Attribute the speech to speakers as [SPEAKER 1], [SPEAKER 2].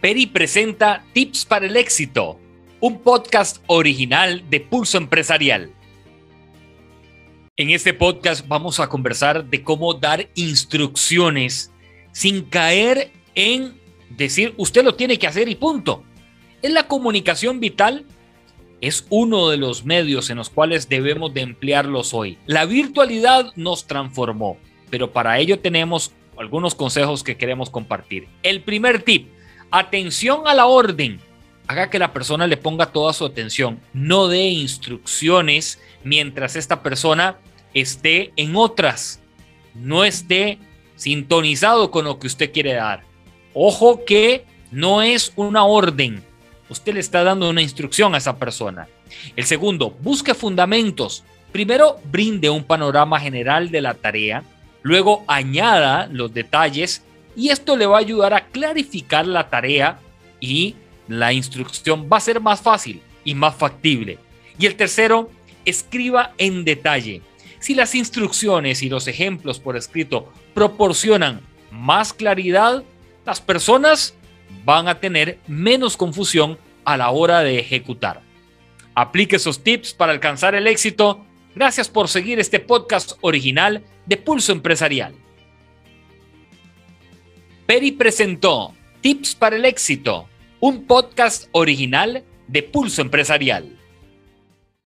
[SPEAKER 1] Peri presenta Tips para el éxito, un podcast original de Pulso Empresarial. En este podcast vamos a conversar de cómo dar instrucciones sin caer en decir usted lo tiene que hacer y punto. En la comunicación vital es uno de los medios en los cuales debemos de emplearlos hoy. La virtualidad nos transformó, pero para ello tenemos algunos consejos que queremos compartir. El primer tip, atención a la orden. Haga que la persona le ponga toda su atención. No dé instrucciones mientras esta persona esté en otras. No esté sintonizado con lo que usted quiere dar. Ojo que no es una orden. Usted le está dando una instrucción a esa persona. El segundo, busque fundamentos. Primero, brinde un panorama general de la tarea. Luego, añada los detalles y esto le va a ayudar a clarificar la tarea y la instrucción va a ser más fácil y más factible. Y el tercero, escriba en detalle. Si las instrucciones y los ejemplos por escrito proporcionan más claridad, las personas van a tener menos confusión a la hora de ejecutar. Aplique esos tips para alcanzar el éxito. Gracias por seguir este podcast original de Pulso Empresarial. Peri presentó Tips para el éxito, un podcast original de Pulso Empresarial.